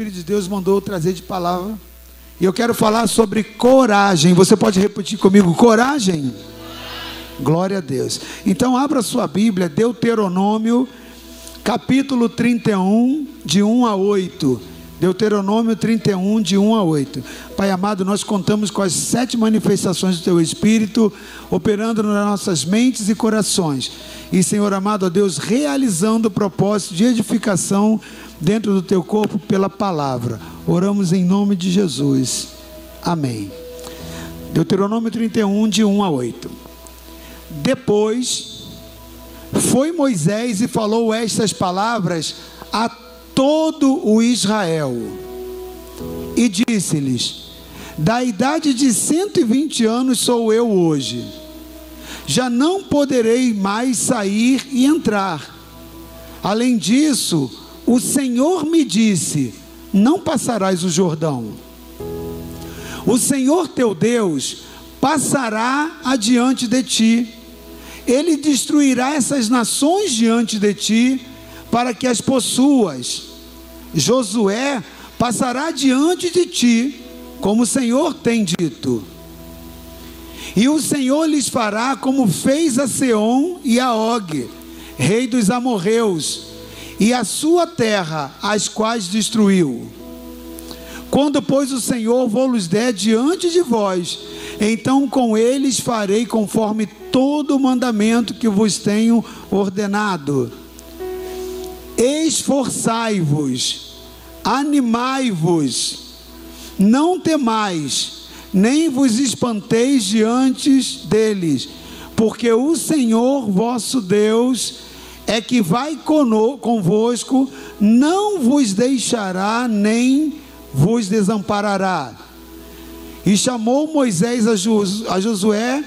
Espírito de Deus mandou trazer de palavra. E eu quero falar sobre coragem. Você pode repetir comigo? Coragem? Glória a Deus. Então, abra sua Bíblia, Deuteronômio, capítulo 31, de 1 a 8. Deuteronômio 31, de 1 a 8. Pai amado, nós contamos com as sete manifestações do Teu Espírito operando nas nossas mentes e corações. E, Senhor amado, ó Deus, realizando o propósito de edificação dentro do Teu corpo pela palavra. Oramos em nome de Jesus. Amém. Deuteronômio 31, de 1 a 8. Depois foi Moisés e falou estas palavras a todo o Israel. E disse-lhes: Da idade de 120 anos sou eu hoje. Já não poderei mais sair e entrar. Além disso, o Senhor me disse: Não passarás o Jordão. O Senhor teu Deus passará adiante de ti. Ele destruirá essas nações diante de ti, para que as possuas. Josué passará diante de ti, como o Senhor tem dito. E o Senhor lhes fará como fez a Seom e a Og, rei dos amorreus, e a sua terra, as quais destruiu. Quando, pois, o Senhor vos der diante de vós, então com eles farei conforme todo o mandamento que vos tenho ordenado. Esforçai-vos, animai-vos, não temais, nem vos espanteis diante deles, porque o Senhor vosso Deus é que vai convosco, não vos deixará nem vos desamparará. E chamou Moisés a Josué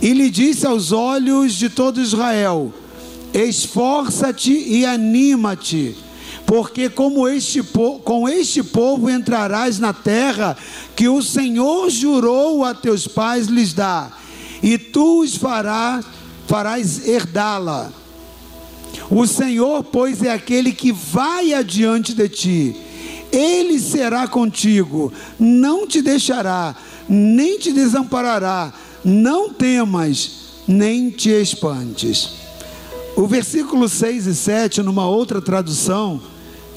e lhe disse aos olhos de todo Israel: Esforça-te e anima-te, porque como este, com este povo entrarás na terra que o Senhor jurou a teus pais lhes dar, e tu os farás, farás herdá-la. O Senhor, pois, é aquele que vai adiante de ti, ele será contigo, não te deixará, nem te desamparará, não temas, nem te espantes. O versículo 6 e 7, numa outra tradução,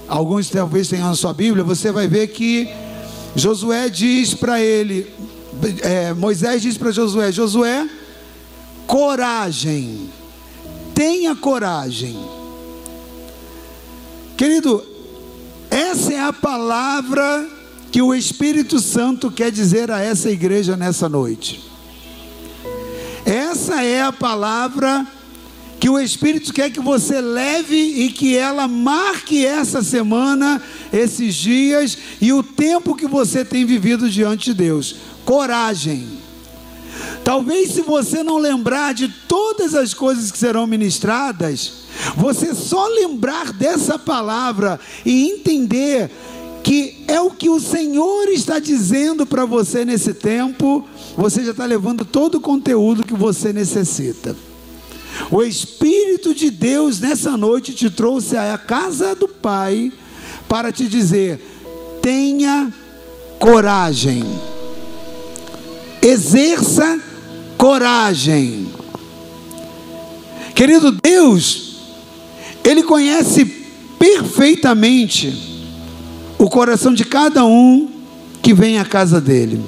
alguns talvez tenham na sua Bíblia, você vai ver que Josué diz para ele, é, Moisés diz para Josué: Josué, coragem, tenha coragem. Querido, essa é a palavra que o Espírito Santo quer dizer a essa igreja nessa noite. Essa é a palavra que o Espírito quer que você leve e que ela marque essa semana, esses dias e o tempo que você tem vivido diante de Deus. Coragem. Talvez se você não lembrar de todas as coisas que serão ministradas, você só lembrar dessa palavra e entender que é o que o Senhor está dizendo para você nesse tempo, você já está levando todo o conteúdo que você necessita. O Espírito de Deus nessa noite te trouxe à casa do Pai para te dizer: tenha coragem, exerça coragem. Querido Deus, Ele conhece perfeitamente o coração de cada um que vem à casa dele.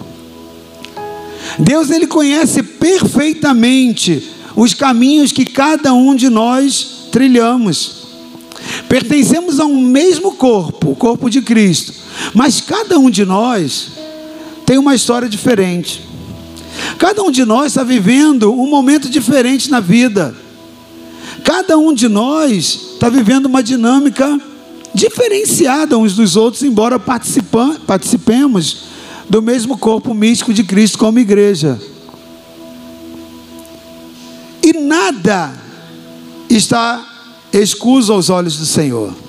Deus ele conhece perfeitamente os caminhos que cada um de nós trilhamos. Pertencemos a um mesmo corpo, o corpo de Cristo, mas cada um de nós tem uma história diferente. Cada um de nós está vivendo um momento diferente na vida. Cada um de nós está vivendo uma dinâmica diferenciada uns dos outros, embora participemos do mesmo corpo místico de Cristo como igreja. E nada está escuso aos olhos do Senhor.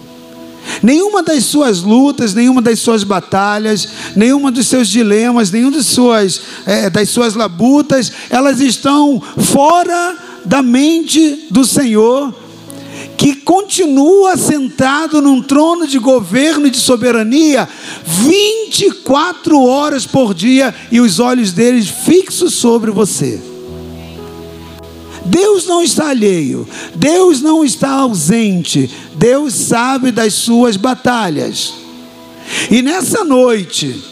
Nenhuma das suas lutas, nenhuma das suas batalhas, nenhuma dos seus dilemas, nenhuma das suas, é, das suas labutas, elas estão fora da mente do Senhor que continua sentado num trono de governo e de soberania 24 horas por dia e os olhos deles fixos sobre você. Deus não está alheio, Deus não está ausente, Deus sabe das suas batalhas. E nessa noite,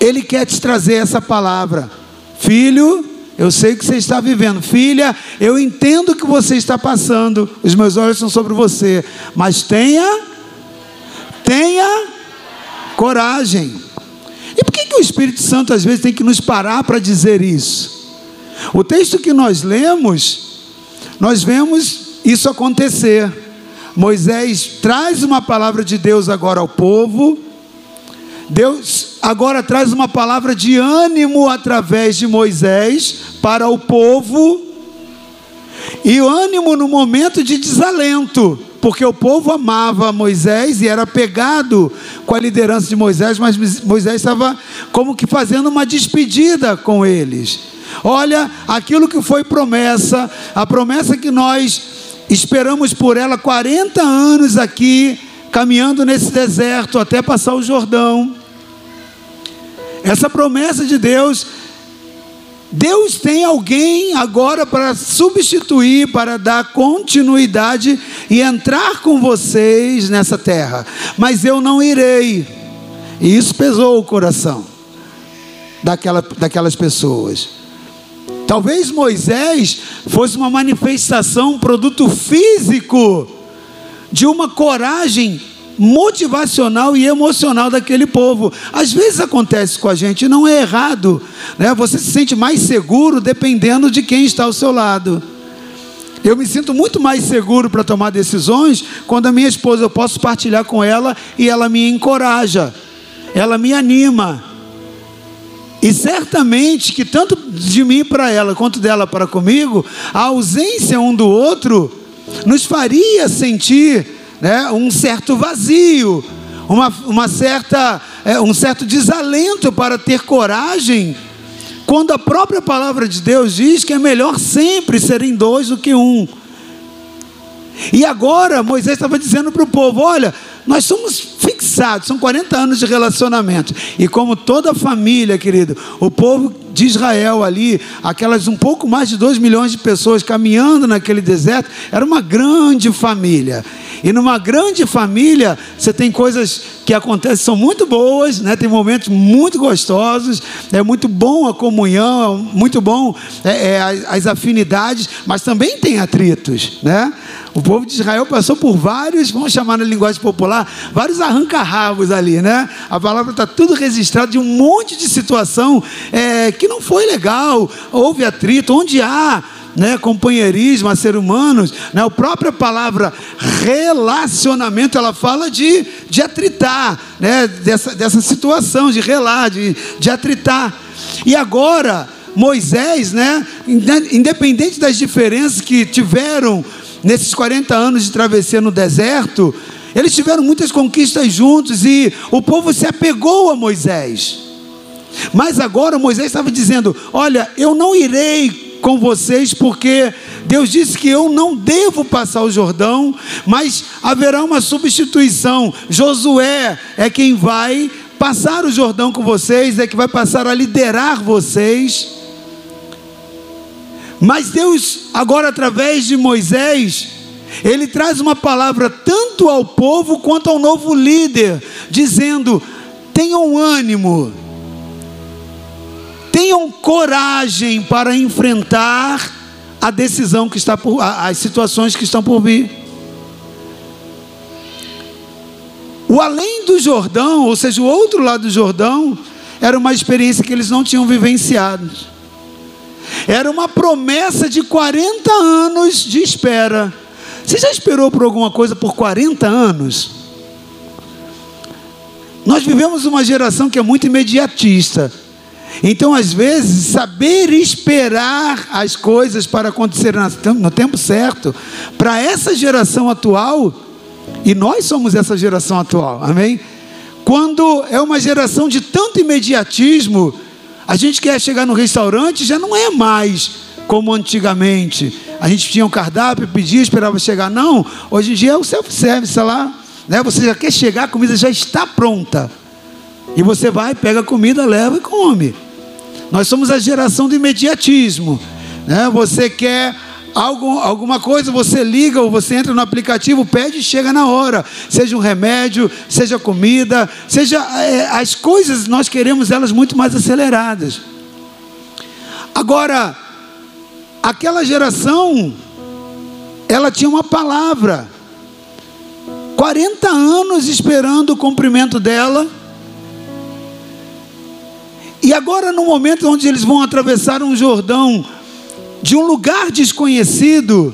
Ele quer te trazer essa palavra, filho. Eu sei que você está vivendo, filha. Eu entendo o que você está passando. Os meus olhos são sobre você, mas tenha, tenha coragem. E por que, que o Espírito Santo às vezes tem que nos parar para dizer isso? O texto que nós lemos, nós vemos isso acontecer. Moisés traz uma palavra de Deus agora ao povo. Deus agora traz uma palavra de ânimo através de Moisés para o povo. E o ânimo no momento de desalento, porque o povo amava Moisés e era pegado com a liderança de Moisés, mas Moisés estava como que fazendo uma despedida com eles. Olha, aquilo que foi promessa, a promessa que nós esperamos por ela 40 anos aqui, caminhando nesse deserto até passar o Jordão. Essa promessa de Deus, Deus tem alguém agora para substituir, para dar continuidade e entrar com vocês nessa terra, mas eu não irei. E isso pesou o coração daquela, daquelas pessoas. Talvez Moisés fosse uma manifestação, um produto físico de uma coragem motivacional e emocional daquele povo. Às vezes acontece com a gente, não é errado, né? Você se sente mais seguro dependendo de quem está ao seu lado. Eu me sinto muito mais seguro para tomar decisões quando a minha esposa eu posso partilhar com ela e ela me encoraja, ela me anima. E certamente que tanto de mim para ela quanto dela para comigo, a ausência um do outro nos faria sentir né, um certo vazio, uma, uma certa, é, um certo desalento para ter coragem, quando a própria palavra de Deus diz que é melhor sempre serem dois do que um. E agora Moisés estava dizendo para o povo: olha, nós somos fixados, são 40 anos de relacionamento. E como toda família, querido, o povo de Israel ali, aquelas um pouco mais de 2 milhões de pessoas caminhando naquele deserto, era uma grande família. E numa grande família, você tem coisas que acontecem, são muito boas, né? tem momentos muito gostosos, é muito bom a comunhão, é muito bom é, é, as, as afinidades, mas também tem atritos. Né? O povo de Israel passou por vários, vamos chamar na linguagem popular, vários arranca-rabos ali, né? A palavra está tudo registrado de um monte de situação é, que não foi legal, houve atrito, onde há né, companheirismo a ser humanos, né, a própria palavra relacionamento, ela fala de, de atritar, né, dessa, dessa situação, de relar, de, de atritar. E agora, Moisés, né, independente das diferenças que tiveram nesses 40 anos de travessia no deserto, eles tiveram muitas conquistas juntos e o povo se apegou a Moisés. Mas agora Moisés estava dizendo: Olha, eu não irei com vocês, porque Deus disse que eu não devo passar o Jordão, mas haverá uma substituição. Josué é quem vai passar o Jordão com vocês, é que vai passar a liderar vocês. Mas Deus, agora através de Moisés, ele traz uma palavra tanto ao povo quanto ao novo líder, dizendo: tenham ânimo, tenham coragem para enfrentar a decisão que está por, as situações que estão por vir. O além do Jordão, ou seja, o outro lado do Jordão, era uma experiência que eles não tinham vivenciado. Era uma promessa de 40 anos de espera. Você já esperou por alguma coisa por 40 anos? Nós vivemos uma geração que é muito imediatista. Então, às vezes, saber esperar as coisas para acontecer no tempo certo, para essa geração atual, e nós somos essa geração atual, amém? Quando é uma geração de tanto imediatismo, a gente quer chegar no restaurante, já não é mais como antigamente. a gente tinha um cardápio, pedia, esperava chegar. Não, hoje em dia é o self-service lá. Né? Você já quer chegar, a comida já está pronta. E você vai, pega a comida, leva e come. Nós somos a geração do imediatismo. Né? Você quer algo, alguma coisa, você liga ou você entra no aplicativo, pede e chega na hora. Seja um remédio, seja comida, seja é, as coisas, nós queremos elas muito mais aceleradas. Agora, aquela geração, ela tinha uma palavra. 40 anos esperando o cumprimento dela. E agora, no momento onde eles vão atravessar um Jordão, de um lugar desconhecido,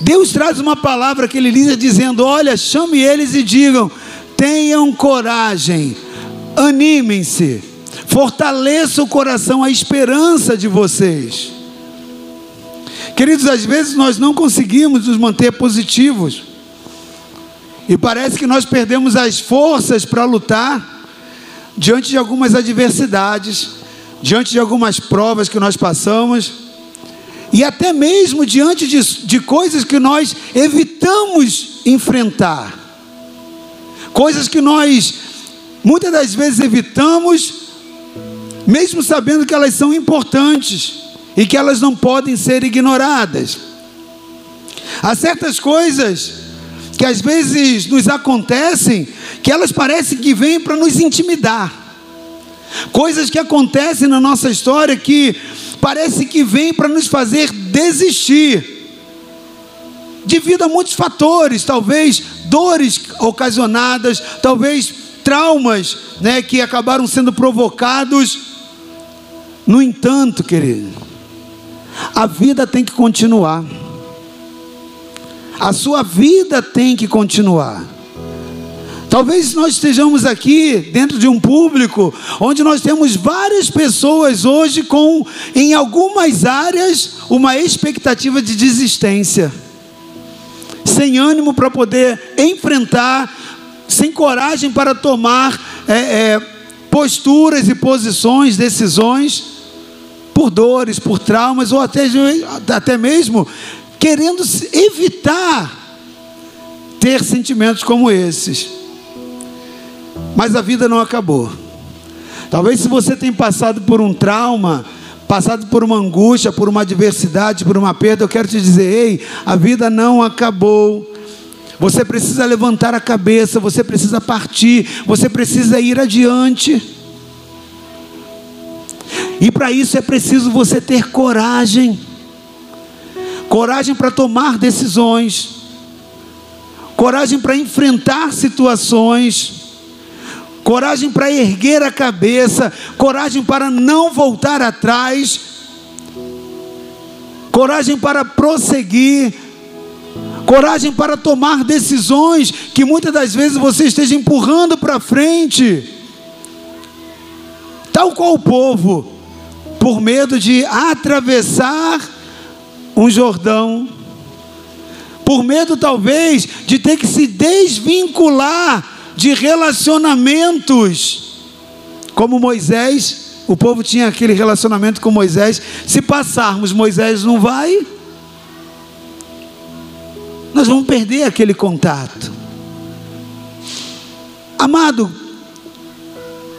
Deus traz uma palavra que ele lida dizendo: Olha, chame eles e digam: tenham coragem, animem-se, fortaleça o coração, a esperança de vocês. Queridos, às vezes nós não conseguimos nos manter positivos, e parece que nós perdemos as forças para lutar diante de algumas adversidades, diante de algumas provas que nós passamos e até mesmo diante de, de coisas que nós evitamos enfrentar, coisas que nós muitas das vezes evitamos, mesmo sabendo que elas são importantes e que elas não podem ser ignoradas. Há certas coisas que às vezes nos acontecem que elas parecem que vêm para nos intimidar. Coisas que acontecem na nossa história que parece que vem para nos fazer desistir, devido a muitos fatores, talvez dores ocasionadas, talvez traumas, né, que acabaram sendo provocados. No entanto, querido, a vida tem que continuar. A sua vida tem que continuar. Talvez nós estejamos aqui dentro de um público onde nós temos várias pessoas hoje com, em algumas áreas, uma expectativa de desistência, sem ânimo para poder enfrentar, sem coragem para tomar é, é, posturas e posições, decisões, por dores, por traumas, ou até, até mesmo querendo evitar ter sentimentos como esses. Mas a vida não acabou. Talvez se você tem passado por um trauma, passado por uma angústia, por uma adversidade, por uma perda, eu quero te dizer: ei, a vida não acabou. Você precisa levantar a cabeça, você precisa partir, você precisa ir adiante. E para isso é preciso você ter coragem. Coragem para tomar decisões, coragem para enfrentar situações. Coragem para erguer a cabeça, coragem para não voltar atrás, coragem para prosseguir, coragem para tomar decisões que muitas das vezes você esteja empurrando para frente, tal qual o povo, por medo de atravessar um Jordão, por medo talvez de ter que se desvincular de relacionamentos. Como Moisés, o povo tinha aquele relacionamento com Moisés. Se passarmos, Moisés não vai, nós vamos perder aquele contato. Amado,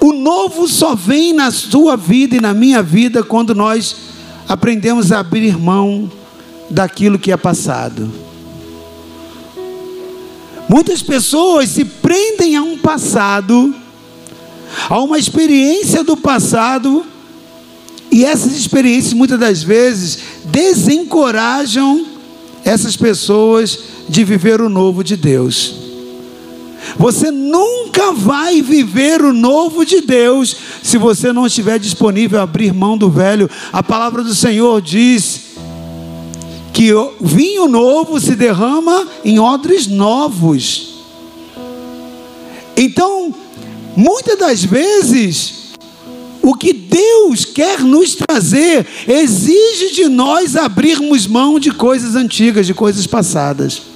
o novo só vem na sua vida e na minha vida quando nós aprendemos a abrir mão daquilo que é passado. Muitas pessoas se prendem a um passado, a uma experiência do passado, e essas experiências muitas das vezes desencorajam essas pessoas de viver o novo de Deus. Você nunca vai viver o novo de Deus se você não estiver disponível a abrir mão do velho. A palavra do Senhor diz que o vinho novo se derrama em odres novos. Então, muitas das vezes, o que Deus quer nos trazer exige de nós abrirmos mão de coisas antigas, de coisas passadas.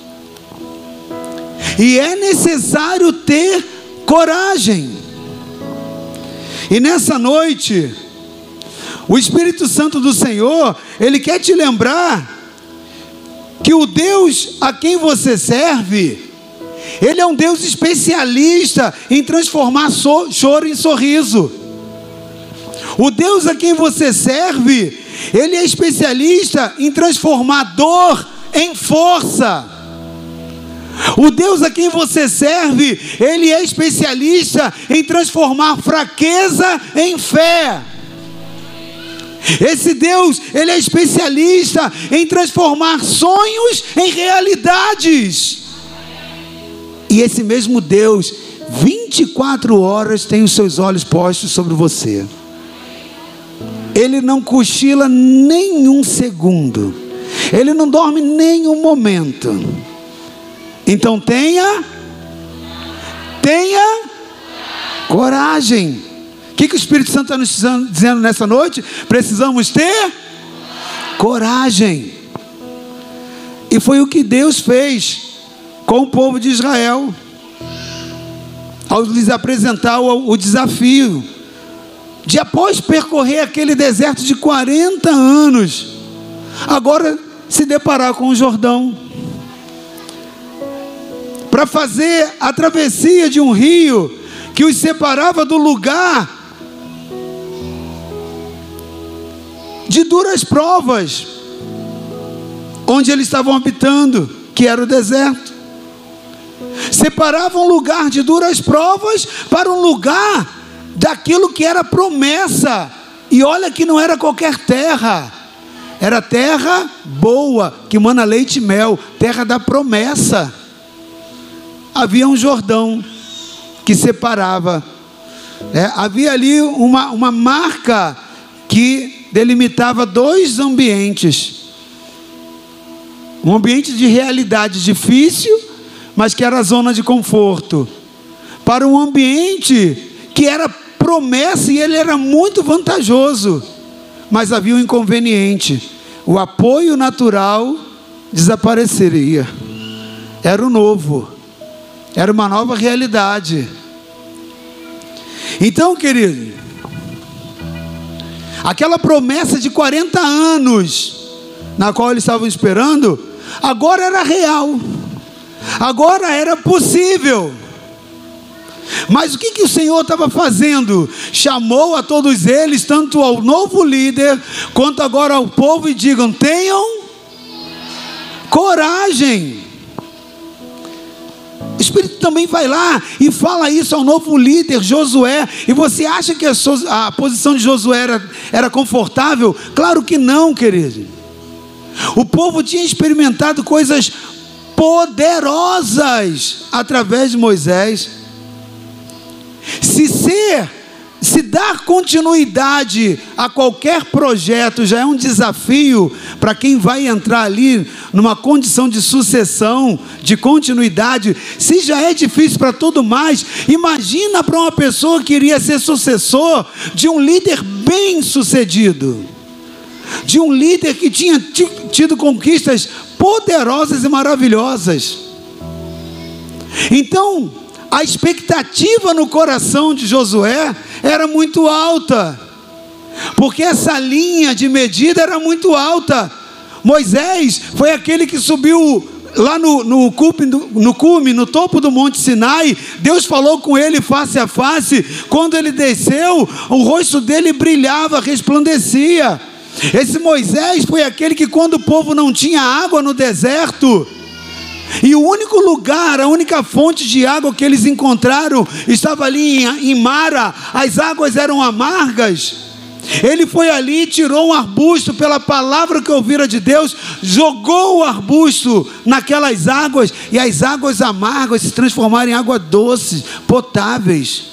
E é necessário ter coragem. E nessa noite, o Espírito Santo do Senhor, ele quer te lembrar que o Deus a quem você serve, Ele é um Deus especialista em transformar so, choro em sorriso. O Deus a quem você serve, Ele é especialista em transformar dor em força. O Deus a quem você serve, Ele é especialista em transformar fraqueza em fé. Esse Deus, Ele é especialista em transformar sonhos em realidades. E esse mesmo Deus, 24 horas, tem os seus olhos postos sobre você. Ele não cochila nenhum segundo. Ele não dorme nenhum momento. Então tenha, tenha coragem. O que, que o Espírito Santo está nos dizendo nessa noite? Precisamos ter coragem. E foi o que Deus fez com o povo de Israel, ao lhes apresentar o, o desafio de após percorrer aquele deserto de 40 anos, agora se deparar com o Jordão para fazer a travessia de um rio que os separava do lugar de duras provas onde eles estavam habitando, que era o deserto. Separava um lugar de duras provas para um lugar daquilo que era promessa. E olha que não era qualquer terra. Era terra boa, que mana leite e mel, terra da promessa havia um Jordão que separava. É, havia ali uma, uma marca que delimitava dois ambientes. Um ambiente de realidade difícil, mas que era zona de conforto. Para um ambiente que era promessa e ele era muito vantajoso. Mas havia um inconveniente: o apoio natural desapareceria. Era o novo. Era uma nova realidade. Então, querido, aquela promessa de 40 anos, na qual eles estavam esperando, agora era real, agora era possível. Mas o que, que o Senhor estava fazendo? Chamou a todos eles, tanto ao novo líder, quanto agora ao povo, e digam: tenham coragem. O Espírito também vai lá e fala isso ao novo líder, Josué. E você acha que a, posição de Josué era, era confortável? Claro que não, querido. O povo tinha experimentado coisas poderosas através de Moisés. Se ser se dar continuidade a qualquer projeto já é um desafio para quem vai entrar ali numa condição de sucessão, de continuidade. Se já é difícil para todo mais, imagina para uma pessoa que iria ser sucessor de um líder bem sucedido, de um líder que tinha tido conquistas poderosas e maravilhosas. Então, a expectativa no coração de Josué era muito alta, porque essa linha de medida era muito alta. Moisés foi aquele que subiu lá no, no, cume, no cume, no topo do Monte Sinai, Deus falou com ele face a face. Quando ele desceu, o rosto dele brilhava, resplandecia. Esse Moisés foi aquele que, quando o povo não tinha água no deserto, e o único lugar, a única fonte de água que eles encontraram estava ali em, em Mara, as águas eram amargas. Ele foi ali, tirou um arbusto pela palavra que ouvira de Deus, jogou o arbusto naquelas águas e as águas amargas se transformaram em água doces, potáveis.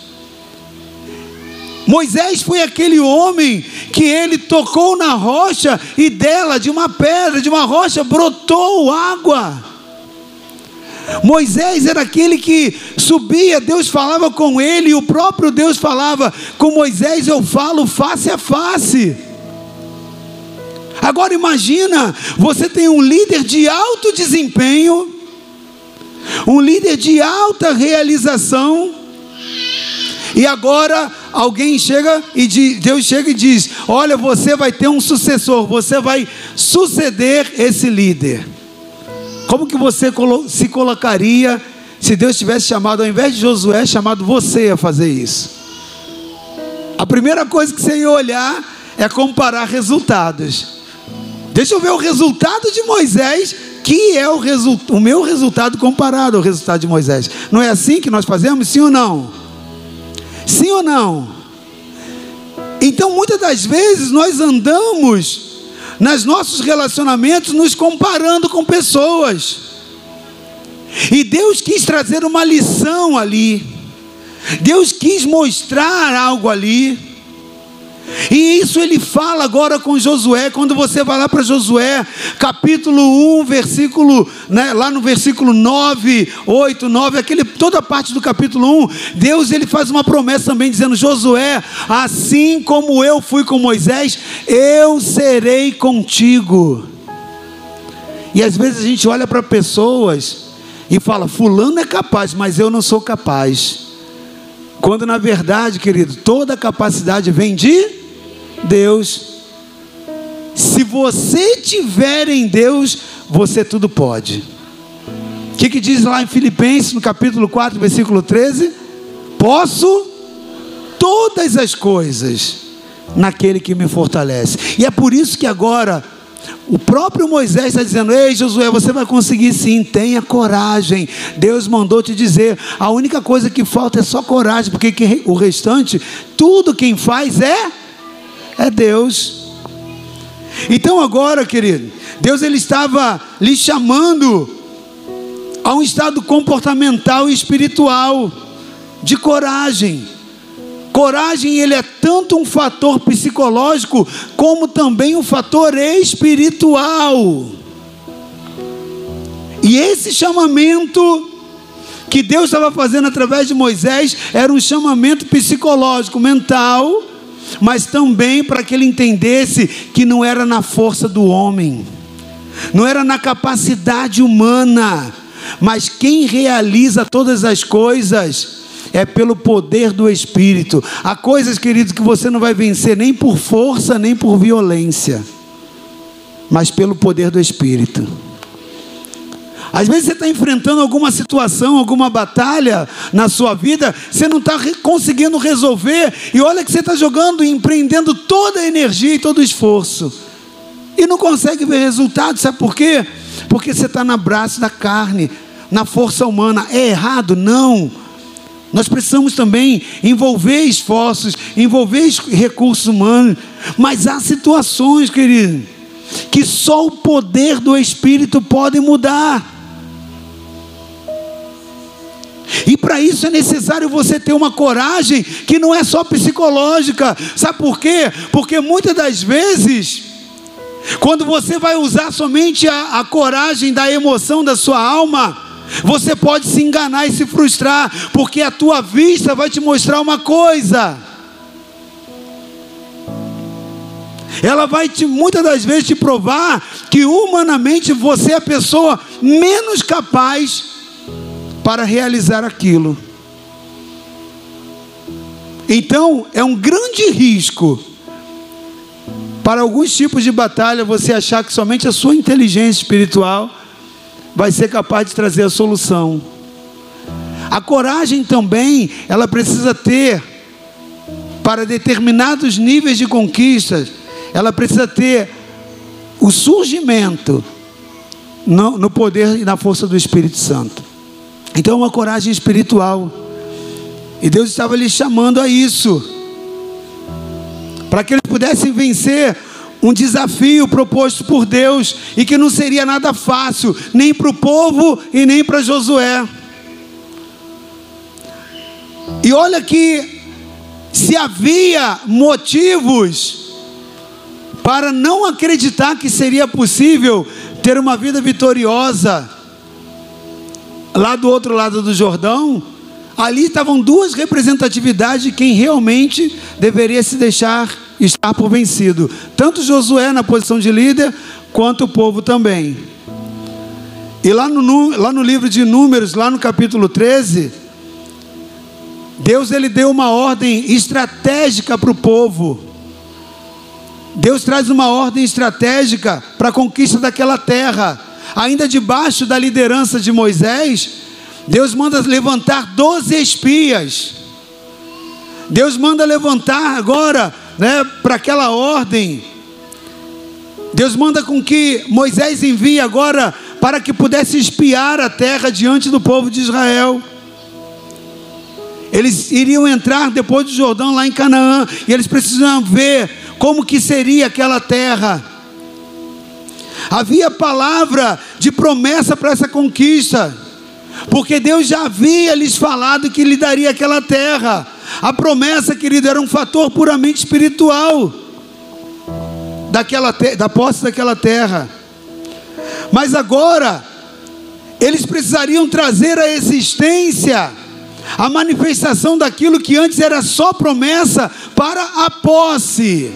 Moisés foi aquele homem que ele tocou na rocha e dela, de uma pedra, de uma rocha, brotou água. Moisés era aquele que subia, Deus falava com ele, e o próprio Deus falava com Moisés, eu falo face a face. Agora imagina, você tem um líder de alto desempenho, um líder de alta realização, e agora alguém chega e diz, Deus chega e diz: Olha, você vai ter um sucessor, você vai suceder esse líder. Como que você se colocaria se Deus tivesse chamado, ao invés de Josué, chamado você a fazer isso? A primeira coisa que você ia olhar é comparar resultados. Deixa eu ver o resultado de Moisés, que é o, o meu resultado comparado ao resultado de Moisés. Não é assim que nós fazemos? Sim ou não? Sim ou não? Então, muitas das vezes, nós andamos nos nossos relacionamentos nos comparando com pessoas. E Deus quis trazer uma lição ali. Deus quis mostrar algo ali. E isso ele fala agora com Josué, quando você vai lá para Josué, capítulo 1, versículo, né, lá no versículo 9, 8, 9, aquele, toda a parte do capítulo 1, Deus ele faz uma promessa também dizendo: Josué, assim como eu fui com Moisés, eu serei contigo. E às vezes a gente olha para pessoas e fala: Fulano é capaz, mas eu não sou capaz. Quando na verdade, querido, toda capacidade vem de Deus. Se você tiver em Deus, você tudo pode. O que, que diz lá em Filipenses, no capítulo 4, versículo 13? Posso todas as coisas naquele que me fortalece. E é por isso que agora o próprio Moisés está dizendo: Ei, Josué, você vai conseguir sim, tenha coragem. Deus mandou te dizer: a única coisa que falta é só coragem, porque o restante, tudo quem faz é, é Deus. Então agora, querido, Deus ele estava lhe chamando a um estado comportamental e espiritual de coragem. Coragem, ele é tanto um fator psicológico, como também um fator espiritual. E esse chamamento que Deus estava fazendo através de Moisés era um chamamento psicológico, mental, mas também para que ele entendesse que não era na força do homem, não era na capacidade humana, mas quem realiza todas as coisas é pelo poder do Espírito. Há coisas, queridos, que você não vai vencer nem por força, nem por violência, mas pelo poder do Espírito. Às vezes você está enfrentando alguma situação, alguma batalha na sua vida, você não está conseguindo resolver, e olha que você está jogando e empreendendo toda a energia e todo o esforço, e não consegue ver resultado, sabe por quê? Porque você está na braço da carne, na força humana. É errado? Não. Nós precisamos também envolver esforços, envolver recursos humanos, mas há situações, querido, que só o poder do Espírito pode mudar. E para isso é necessário você ter uma coragem que não é só psicológica. Sabe por quê? Porque muitas das vezes, quando você vai usar somente a, a coragem da emoção da sua alma, você pode se enganar e se frustrar, porque a tua vista vai te mostrar uma coisa. Ela vai te, muitas das vezes te provar que humanamente você é a pessoa menos capaz para realizar aquilo. Então, é um grande risco para alguns tipos de batalha você achar que somente a sua inteligência espiritual vai ser capaz de trazer a solução. A coragem também, ela precisa ter, para determinados níveis de conquistas, ela precisa ter o surgimento no, no poder e na força do Espírito Santo. Então, é uma coragem espiritual. E Deus estava lhe chamando a isso, para que eles pudessem vencer um desafio proposto por Deus e que não seria nada fácil, nem para o povo e nem para Josué. E olha que se havia motivos para não acreditar que seria possível ter uma vida vitoriosa lá do outro lado do Jordão, ali estavam duas representatividades de quem realmente deveria se deixar estar por vencido. Tanto Josué na posição de líder, quanto o povo também. E lá no, lá no livro de Números, lá no capítulo 13, Deus ele deu uma ordem estratégica para o povo. Deus traz uma ordem estratégica para a conquista daquela terra. ainda debaixo da liderança de Moisés, Deus manda levantar doze espias. Deus manda levantar agora, né, para aquela ordem. Deus manda com que Moisés envie agora para que pudesse espiar a terra diante do povo de Israel. Eles iriam entrar depois do Jordão lá em Canaã e eles precisavam ver como que seria aquela terra. Havia palavra de promessa para essa conquista, porque Deus já havia lhes falado que lhe daria aquela terra. A promessa, querido, era um fator puramente espiritual daquela da posse daquela terra. Mas agora eles precisariam trazer a existência a manifestação daquilo que antes era só promessa para a posse.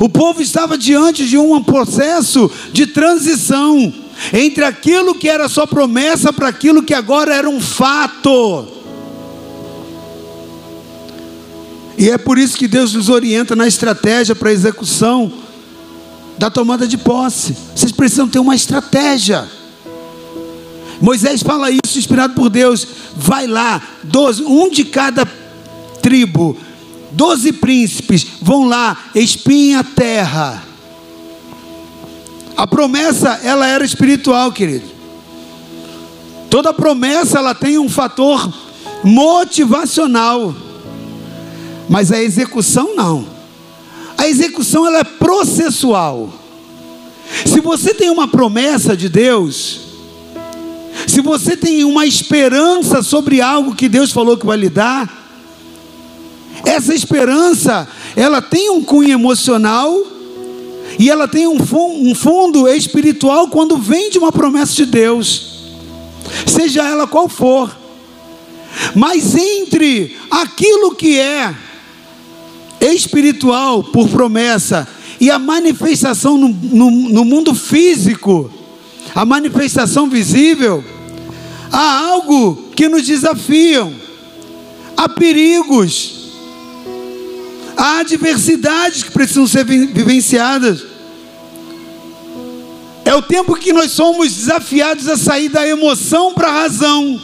O povo estava diante de um processo de transição entre aquilo que era só promessa para aquilo que agora era um fato. E é por isso que Deus nos orienta na estratégia para a execução da tomada de posse. Vocês precisam ter uma estratégia. Moisés fala isso, inspirado por Deus. Vai lá, doze, um de cada tribo, doze príncipes, vão lá, espiem a terra. A promessa, ela era espiritual, querido. Toda promessa, ela tem um fator motivacional. Mas a execução não. A execução ela é processual. Se você tem uma promessa de Deus, se você tem uma esperança sobre algo que Deus falou que vai lhe dar, essa esperança, ela tem um cunho emocional e ela tem um um fundo espiritual quando vem de uma promessa de Deus, seja ela qual for. Mas entre aquilo que é espiritual por promessa e a manifestação no, no, no mundo físico, a manifestação visível, há algo que nos desafiam, há perigos, há adversidades que precisam ser vivenciadas. É o tempo que nós somos desafiados a sair da emoção para a razão.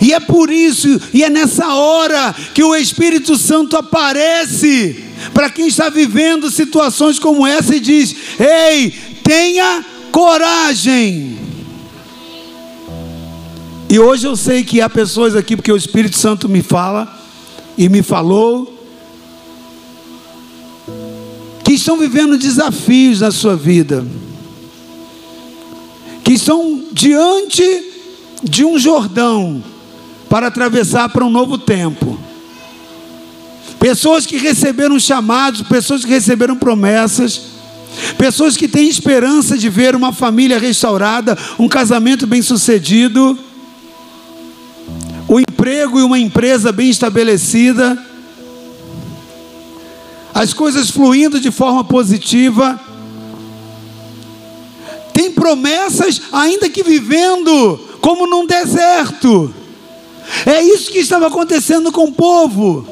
E é por isso, e é nessa hora que o Espírito Santo aparece para quem está vivendo situações como essa e diz: Ei, tenha coragem. E hoje eu sei que há pessoas aqui, porque o Espírito Santo me fala e me falou, que estão vivendo desafios na sua vida, que estão diante de um Jordão para atravessar para um novo tempo. Pessoas que receberam chamados, pessoas que receberam promessas, pessoas que têm esperança de ver uma família restaurada, um casamento bem-sucedido, um emprego e uma empresa bem estabelecida, as coisas fluindo de forma positiva. Tem promessas, ainda que vivendo como num deserto. É isso que estava acontecendo com o povo.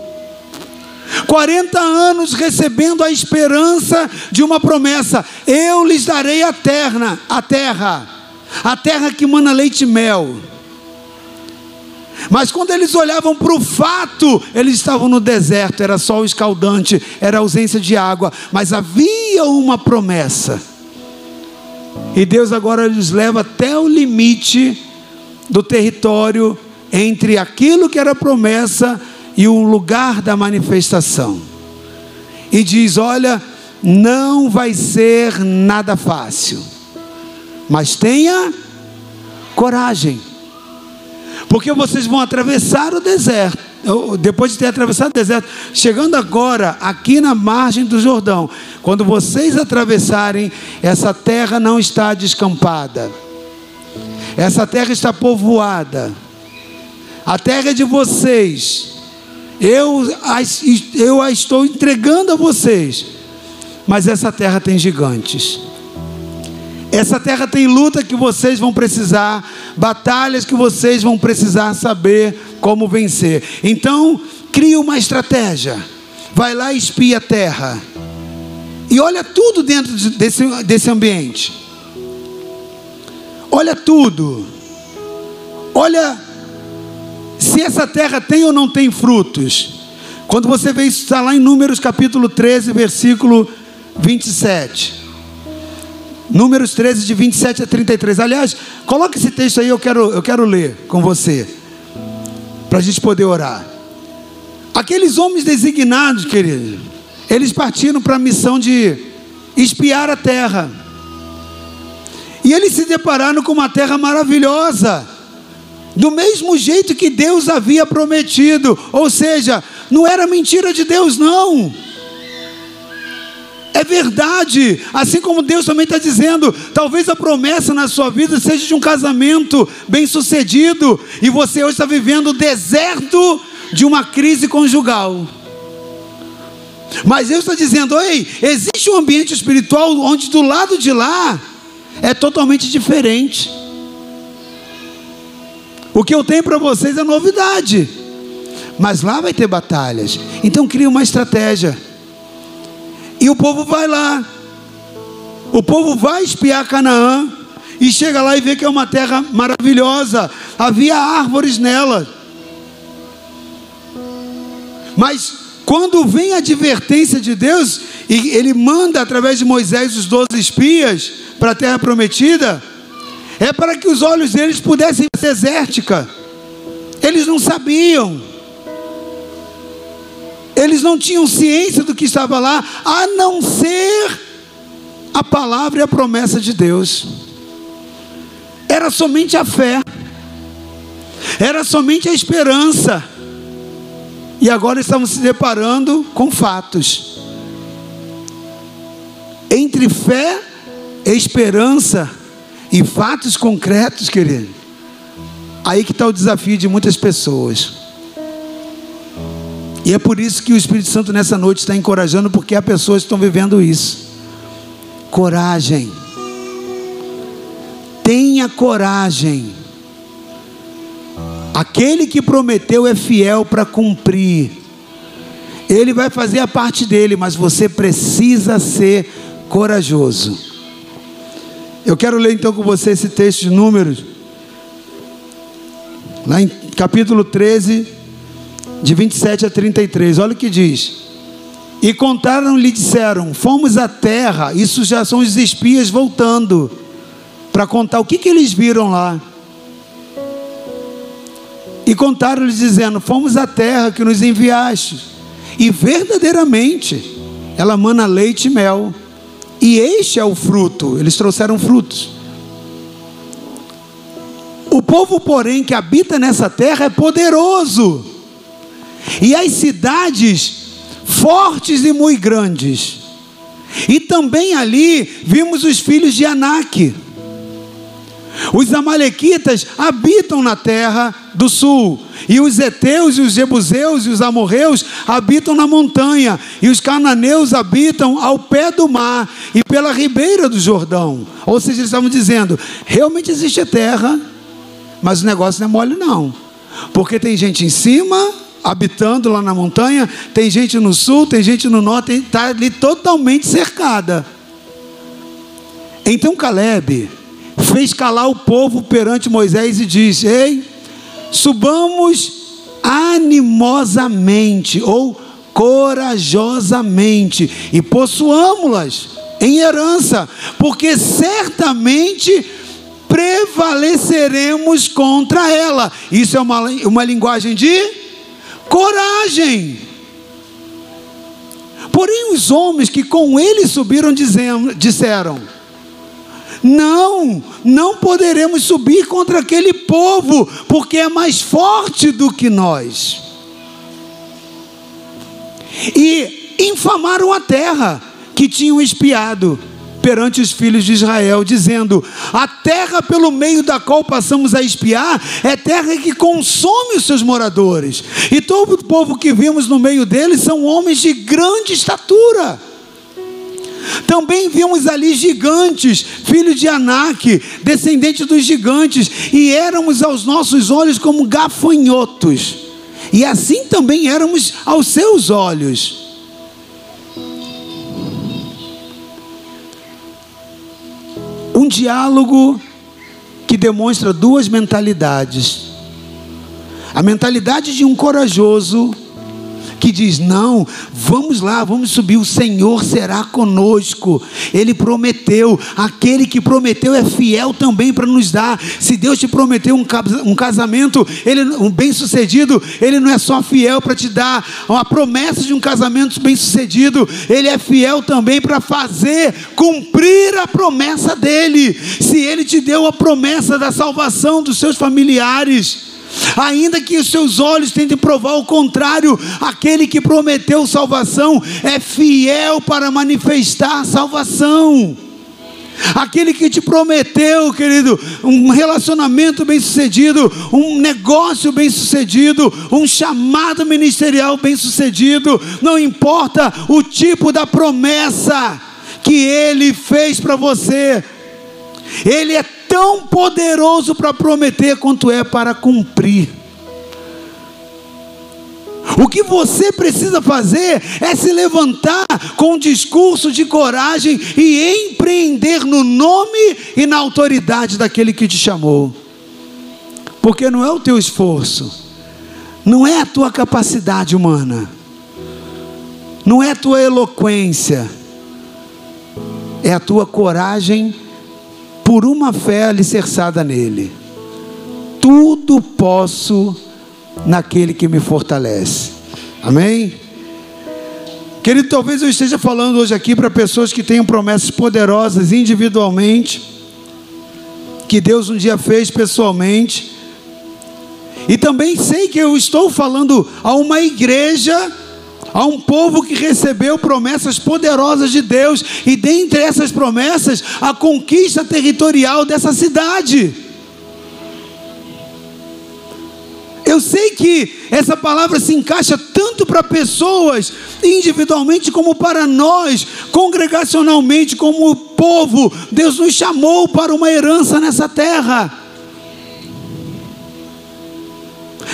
40 anos recebendo a esperança de uma promessa: eu lhes darei a terra, a terra, a terra que mana leite e mel. Mas quando eles olhavam para o fato, eles estavam no deserto, era sol escaldante, era ausência de água, mas havia uma promessa. E Deus agora lhes leva até o limite do território entre aquilo que era promessa e o lugar da manifestação. E diz: Olha, não vai ser nada fácil, mas tenha coragem, porque vocês vão atravessar o deserto. Depois de ter atravessado o deserto, chegando agora aqui na margem do Jordão, quando vocês atravessarem, essa terra não está descampada, essa terra está povoada a terra é de vocês, eu, eu a estou entregando a vocês, mas essa terra tem gigantes. Essa terra tem luta que vocês vão precisar, batalhas que vocês vão precisar saber como vencer. Então, crie uma estratégia. Vai lá e espia a terra. E olha tudo dentro desse, desse ambiente. Olha tudo. Olha se essa terra tem ou não tem frutos. Quando você vê isso, está lá em Números capítulo 13, versículo 27. Números 13, de 27 a 33. Aliás, coloque esse texto aí, eu quero, eu quero ler com você, para a gente poder orar. Aqueles homens designados, querido, eles partiram para a missão de espiar a terra. E eles se depararam com uma terra maravilhosa, do mesmo jeito que Deus havia prometido, ou seja, não era mentira de Deus, não. É verdade, assim como Deus também está dizendo, talvez a promessa na sua vida seja de um casamento bem sucedido, e você hoje está vivendo o deserto de uma crise conjugal. Mas Deus está dizendo: ei, existe um ambiente espiritual onde do lado de lá é totalmente diferente. O que eu tenho para vocês é novidade, mas lá vai ter batalhas. Então cria uma estratégia. E o povo vai lá. O povo vai espiar Canaã. E chega lá e vê que é uma terra maravilhosa. Havia árvores nela. Mas quando vem a advertência de Deus, e ele manda através de Moisés os doze espias para a terra prometida, é para que os olhos deles pudessem ser desértica. Eles não sabiam. Eles não tinham ciência do que estava lá, a não ser a palavra e a promessa de Deus. Era somente a fé, era somente a esperança. E agora estamos se deparando com fatos. Entre fé, esperança e fatos concretos, querido. Aí que está o desafio de muitas pessoas. E é por isso que o Espírito Santo nessa noite está encorajando, porque há pessoas que estão vivendo isso. Coragem. Tenha coragem. Aquele que prometeu é fiel para cumprir. Ele vai fazer a parte dele, mas você precisa ser corajoso. Eu quero ler então com você esse texto de Números, lá em capítulo 13, de 27 a 33. Olha o que diz. E contaram-lhe, disseram: Fomos à terra. Isso já são os espias voltando para contar o que, que eles viram lá. E contaram-lhe, dizendo: Fomos à terra que nos enviaste. E verdadeiramente ela mana leite e mel. E este é o fruto. Eles trouxeram frutos. O povo, porém, que habita nessa terra é poderoso e as cidades fortes e muito grandes. E também ali vimos os filhos de Anak. Os amalequitas habitam na terra do sul, e os heteus e os jebuseus e os amorreus habitam na montanha, e os cananeus habitam ao pé do mar e pela ribeira do Jordão. Ou seja, eles estavam dizendo: realmente existe terra, mas o negócio não é mole, não, porque tem gente em cima habitando lá na montanha, tem gente no sul, tem gente no norte, está ali totalmente cercada. Então Caleb fez calar o povo perante Moisés e disse: Ei, subamos animosamente ou corajosamente e possuamos-las em herança, porque certamente prevaleceremos contra ela. Isso é uma, uma linguagem de coragem. Porém, os homens que com ele subiram dizendo, disseram: Não, não poderemos subir contra aquele povo, porque é mais forte do que nós. E infamaram a terra que tinham espiado perante os filhos de Israel, dizendo: A terra pelo meio da qual passamos a espiar é terra que consome os seus moradores, e todo o povo que vimos no meio deles são homens de grande estatura. Também vimos ali gigantes, filhos de Anak, descendentes dos gigantes, e éramos aos nossos olhos como gafanhotos, e assim também éramos aos seus olhos. Um diálogo que demonstra duas mentalidades. A mentalidade de um corajoso que diz: Não, vamos lá, vamos subir, o Senhor será conosco. Ele prometeu, aquele que prometeu é fiel também para nos dar. Se Deus te prometeu um casamento, ele, um bem-sucedido, Ele não é só fiel para te dar uma promessa de um casamento bem-sucedido, Ele é fiel também para fazer cumprir a promessa dele. Se Ele te deu a promessa da salvação dos seus familiares, Ainda que os seus olhos tentem provar o contrário, aquele que prometeu salvação é fiel para manifestar salvação. Aquele que te prometeu, querido, um relacionamento bem-sucedido, um negócio bem-sucedido, um chamado ministerial bem-sucedido, não importa o tipo da promessa que ele fez para você, ele é tão poderoso para prometer quanto é para cumprir. O que você precisa fazer é se levantar com um discurso de coragem e empreender no nome e na autoridade daquele que te chamou. Porque não é o teu esforço, não é a tua capacidade humana, não é a tua eloquência, é a tua coragem por uma fé alicerçada nele. Tudo posso naquele que me fortalece. Amém? Querido, talvez eu esteja falando hoje aqui para pessoas que tenham promessas poderosas individualmente, que Deus um dia fez pessoalmente, e também sei que eu estou falando a uma igreja a um povo que recebeu promessas poderosas de Deus, e dentre essas promessas, a conquista territorial dessa cidade. Eu sei que essa palavra se encaixa tanto para pessoas individualmente como para nós, congregacionalmente, como povo. Deus nos chamou para uma herança nessa terra.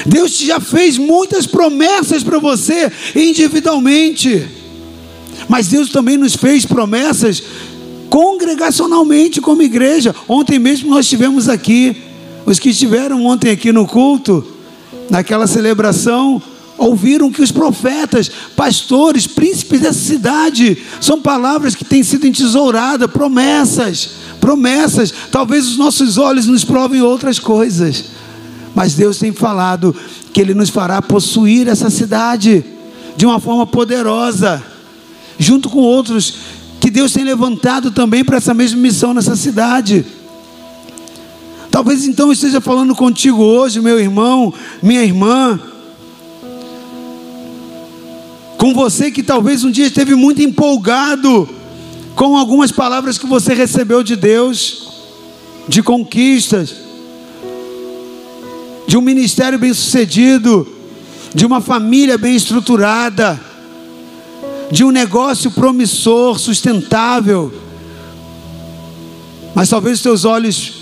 Deus já fez muitas promessas para você individualmente, mas Deus também nos fez promessas congregacionalmente como igreja. Ontem mesmo nós estivemos aqui, os que estiveram ontem aqui no culto, naquela celebração, ouviram que os profetas, pastores, príncipes dessa cidade, são palavras que têm sido entesouradas, promessas, promessas. Talvez os nossos olhos nos provem outras coisas mas Deus tem falado que Ele nos fará possuir essa cidade de uma forma poderosa, junto com outros que Deus tem levantado também para essa mesma missão nessa cidade. Talvez então eu esteja falando contigo hoje, meu irmão, minha irmã, com você que talvez um dia esteve muito empolgado com algumas palavras que você recebeu de Deus, de conquistas, de um ministério bem sucedido, de uma família bem estruturada, de um negócio promissor, sustentável. Mas talvez os teus olhos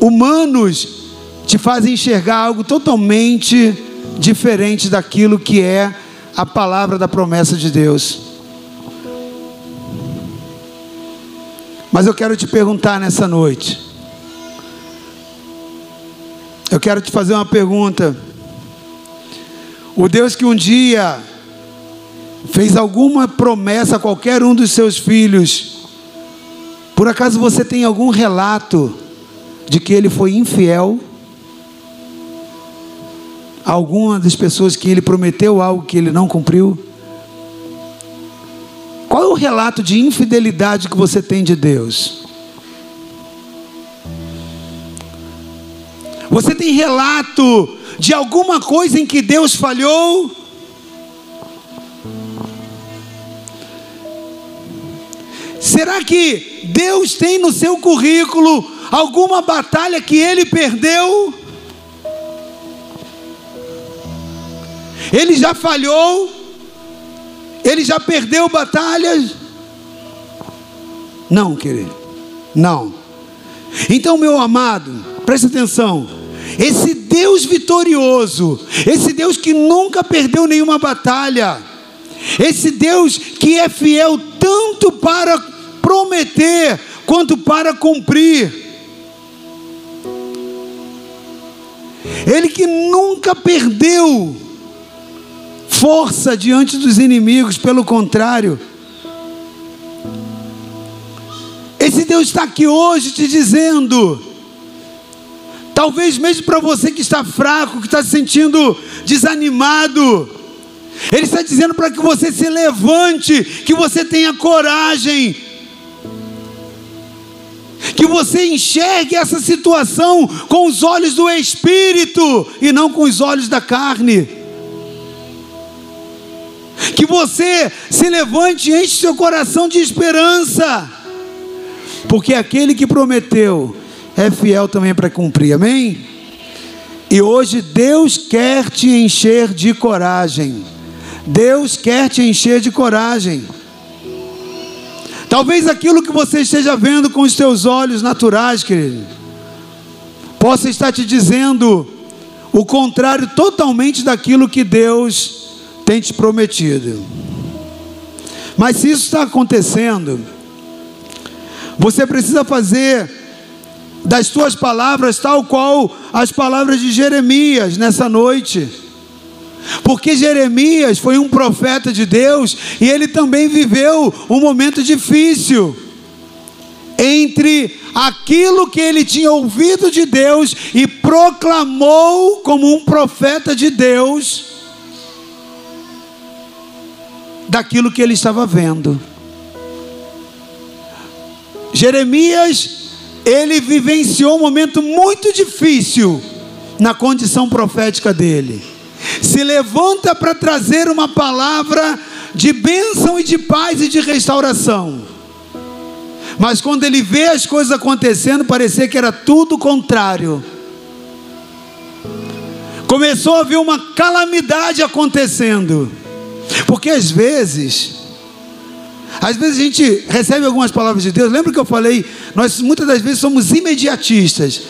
humanos te fazem enxergar algo totalmente diferente daquilo que é a palavra da promessa de Deus. Mas eu quero te perguntar nessa noite: eu quero te fazer uma pergunta. O Deus que um dia fez alguma promessa a qualquer um dos seus filhos, por acaso você tem algum relato de que ele foi infiel? Alguma das pessoas que ele prometeu algo que ele não cumpriu? Qual é o relato de infidelidade que você tem de Deus? Você tem relato de alguma coisa em que Deus falhou? Será que Deus tem no seu currículo alguma batalha que ele perdeu? Ele já falhou? Ele já perdeu batalhas? Não, querido. Não. Então, meu amado, preste atenção. Esse Deus vitorioso, esse Deus que nunca perdeu nenhuma batalha, esse Deus que é fiel tanto para prometer quanto para cumprir. Ele que nunca perdeu força diante dos inimigos, pelo contrário. Esse Deus está aqui hoje te dizendo, talvez mesmo para você que está fraco, que está se sentindo desanimado, Ele está dizendo para que você se levante, que você tenha coragem, que você enxergue essa situação com os olhos do Espírito e não com os olhos da carne. Que você se levante e enche seu coração de esperança, porque aquele que prometeu é fiel também para cumprir, amém? E hoje Deus quer te encher de coragem, Deus quer te encher de coragem. Talvez aquilo que você esteja vendo com os seus olhos naturais, querido, possa estar te dizendo o contrário totalmente daquilo que Deus tem te prometido. Mas se isso está acontecendo, você precisa fazer das suas palavras tal qual as palavras de Jeremias nessa noite. Porque Jeremias foi um profeta de Deus e ele também viveu um momento difícil entre aquilo que ele tinha ouvido de Deus e proclamou como um profeta de Deus daquilo que ele estava vendo. Jeremias, ele vivenciou um momento muito difícil na condição profética dele. Se levanta para trazer uma palavra de bênção e de paz e de restauração. Mas quando ele vê as coisas acontecendo, parecia que era tudo contrário. Começou a ver uma calamidade acontecendo. Porque às vezes, às vezes a gente recebe algumas palavras de Deus. Lembra que eu falei? Nós muitas das vezes somos imediatistas.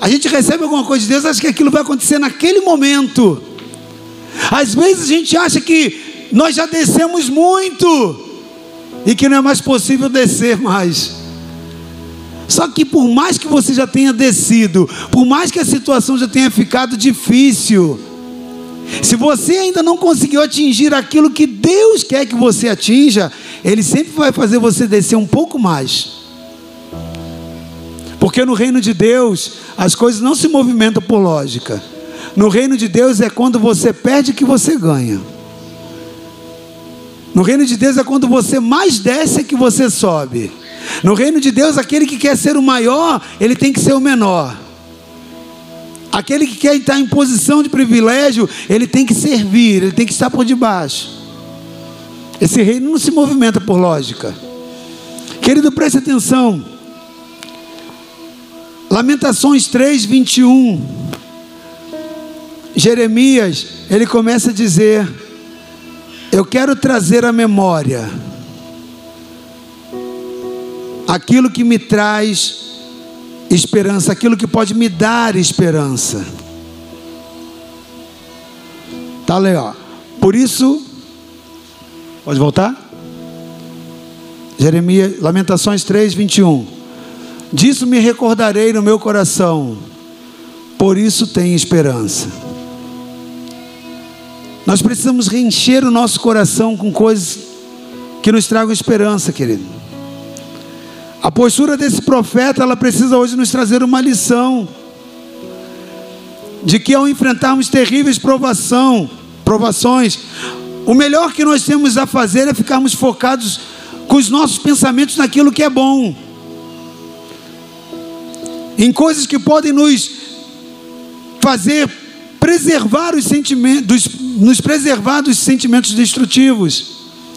A gente recebe alguma coisa de Deus, acha que aquilo vai acontecer naquele momento. Às vezes a gente acha que nós já descemos muito e que não é mais possível descer mais. Só que por mais que você já tenha descido, por mais que a situação já tenha ficado difícil, se você ainda não conseguiu atingir aquilo que Deus quer que você atinja, Ele sempre vai fazer você descer um pouco mais. Porque no reino de Deus, as coisas não se movimentam por lógica. No reino de Deus é quando você perde que você ganha. No reino de Deus é quando você mais desce que você sobe. No reino de Deus, aquele que quer ser o maior, ele tem que ser o menor. Aquele que quer estar em posição de privilégio, ele tem que servir, ele tem que estar por debaixo. Esse reino não se movimenta por lógica. Querido, preste atenção. Lamentações 3, 21. Jeremias, ele começa a dizer: Eu quero trazer à memória aquilo que me traz esperança, aquilo que pode me dar esperança. Tá legal. Por isso, pode voltar? Jeremias, Lamentações 3, 21. Disso me recordarei no meu coração, por isso tenho esperança. Nós precisamos reencher o nosso coração com coisas que nos tragam esperança, querido. A postura desse profeta, ela precisa hoje nos trazer uma lição de que ao enfrentarmos terríveis provação, provações, o melhor que nós temos a fazer é ficarmos focados com os nossos pensamentos naquilo que é bom, em coisas que podem nos fazer preservar os sentimentos, nos preservar dos sentimentos destrutivos,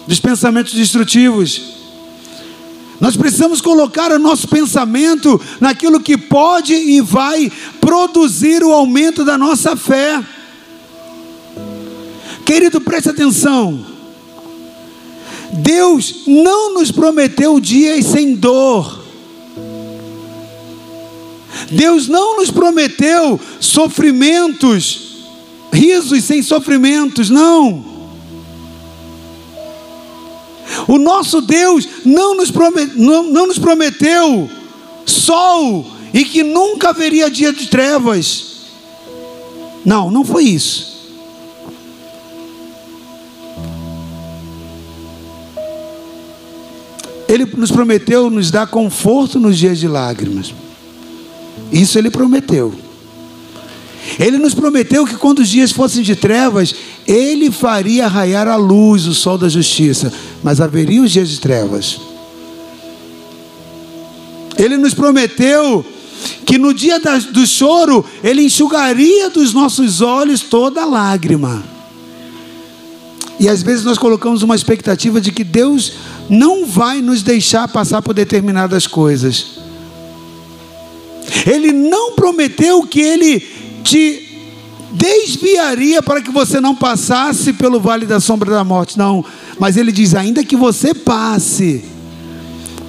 dos pensamentos destrutivos. Nós precisamos colocar o nosso pensamento naquilo que pode e vai produzir o aumento da nossa fé. Querido, preste atenção. Deus não nos prometeu dias sem dor. Deus não nos prometeu sofrimentos, risos sem sofrimentos, não. O nosso Deus não nos, prometeu, não, não nos prometeu sol e que nunca haveria dia de trevas. Não, não foi isso. Ele nos prometeu nos dar conforto nos dias de lágrimas. Isso ele prometeu. Ele nos prometeu que quando os dias fossem de trevas, ele faria raiar a luz, o sol da justiça, mas haveria os dias de trevas. Ele nos prometeu que no dia do choro, ele enxugaria dos nossos olhos toda lágrima. E às vezes nós colocamos uma expectativa de que Deus não vai nos deixar passar por determinadas coisas. Ele não prometeu que ele te desviaria para que você não passasse pelo vale da sombra da morte, não. Mas ele diz: ainda que você passe,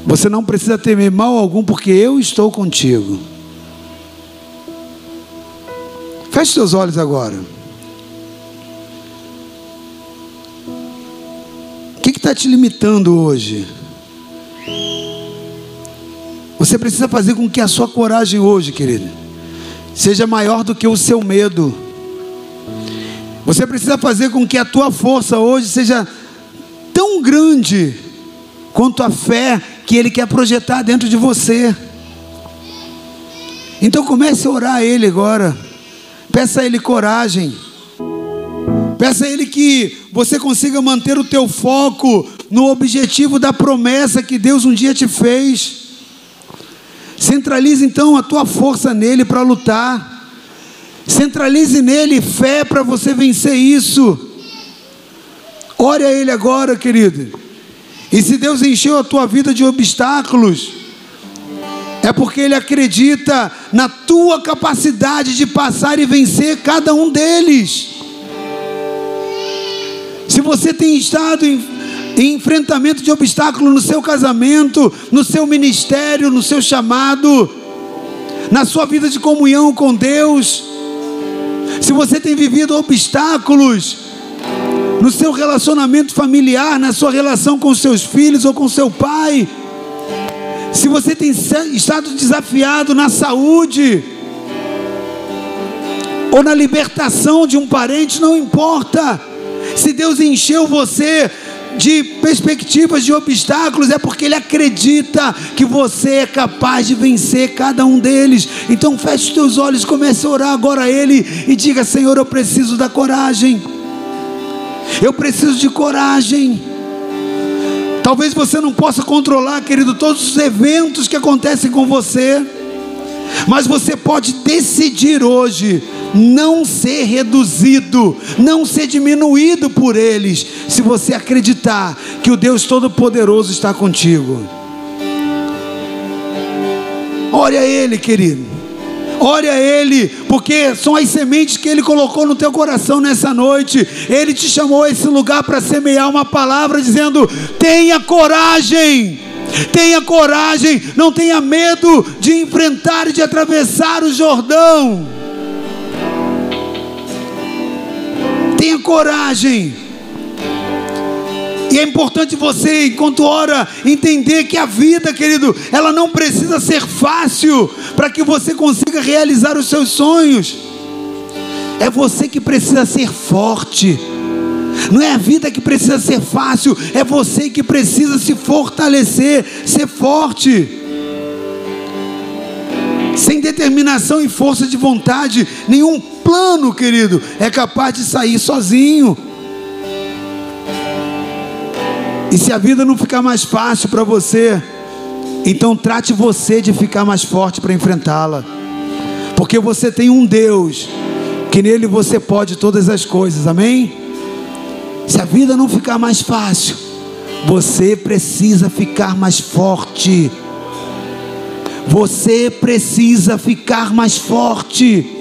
você não precisa temer mal algum, porque eu estou contigo. Feche seus olhos agora. Está te limitando hoje? Você precisa fazer com que a sua coragem hoje, querido, seja maior do que o seu medo. Você precisa fazer com que a tua força hoje seja tão grande quanto a fé que Ele quer projetar dentro de você. Então comece a orar a Ele agora. Peça a Ele coragem. Peça a Ele que você consiga manter o teu foco no objetivo da promessa que Deus um dia te fez. Centralize então a tua força nele para lutar. Centralize nele fé para você vencer isso. Ore a Ele agora, querido. E se Deus encheu a tua vida de obstáculos, é porque Ele acredita na tua capacidade de passar e vencer cada um deles. Você tem estado em, em enfrentamento de obstáculo no seu casamento, no seu ministério, no seu chamado, na sua vida de comunhão com Deus, se você tem vivido obstáculos no seu relacionamento familiar, na sua relação com seus filhos ou com seu pai, se você tem estado desafiado na saúde, ou na libertação de um parente, não importa. Se Deus encheu você de perspectivas de obstáculos, é porque Ele acredita que você é capaz de vencer cada um deles. Então feche os teus olhos, comece a orar agora a Ele e diga: Senhor, eu preciso da coragem. Eu preciso de coragem. Talvez você não possa controlar, querido, todos os eventos que acontecem com você, mas você pode decidir hoje não ser reduzido, não ser diminuído por eles, se você acreditar que o Deus Todo-Poderoso está contigo. Ore a Ele, querido. Ore a Ele, porque são as sementes que Ele colocou no teu coração nessa noite. Ele te chamou a esse lugar para semear uma palavra, dizendo: tenha coragem. Tenha coragem, não tenha medo de enfrentar e de atravessar o Jordão. Tenha coragem. E é importante você, enquanto ora, entender que a vida, querido, ela não precisa ser fácil para que você consiga realizar os seus sonhos. É você que precisa ser forte. Não é a vida que precisa ser fácil, é você que precisa se fortalecer, ser forte. Sem determinação e força de vontade, nenhum plano, querido, é capaz de sair sozinho. E se a vida não ficar mais fácil para você, então trate você de ficar mais forte para enfrentá-la. Porque você tem um Deus que nele você pode todas as coisas. Amém? Se a vida não ficar mais fácil, você precisa ficar mais forte. Você precisa ficar mais forte.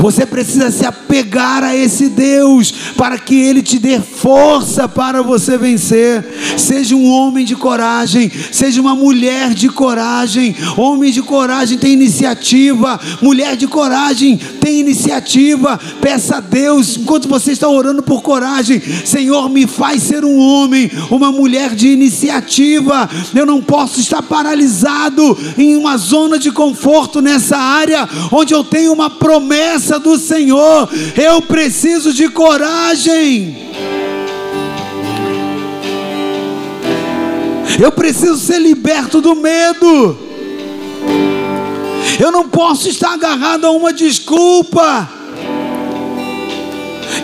Você precisa se apegar a esse Deus para que Ele te dê força para você vencer. Seja um homem de coragem, seja uma mulher de coragem. Homem de coragem tem iniciativa, mulher de coragem tem iniciativa. Peça a Deus, enquanto você está orando por coragem, Senhor, me faz ser um homem, uma mulher de iniciativa. Eu não posso estar paralisado em uma zona de conforto nessa área onde eu tenho uma promessa do Senhor. Eu preciso de coragem. Eu preciso ser liberto do medo. Eu não posso estar agarrado a uma desculpa.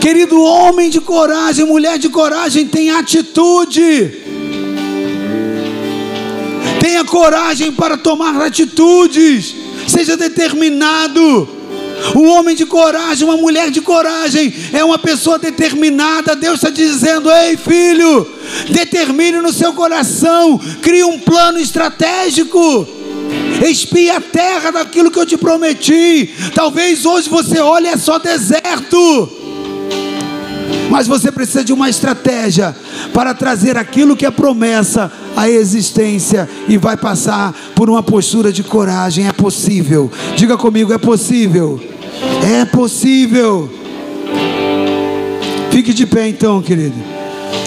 Querido homem de coragem, mulher de coragem, tem atitude. Tenha coragem para tomar atitudes. Seja determinado. Um homem de coragem, uma mulher de coragem, é uma pessoa determinada. Deus está dizendo: ei, filho, determine no seu coração, crie um plano estratégico. Espie a terra daquilo que eu te prometi. Talvez hoje você olhe é só deserto. Mas você precisa de uma estratégia para trazer aquilo que é promessa à existência e vai passar por uma postura de coragem. É possível. Diga comigo, é possível. É possível. Fique de pé então, querido.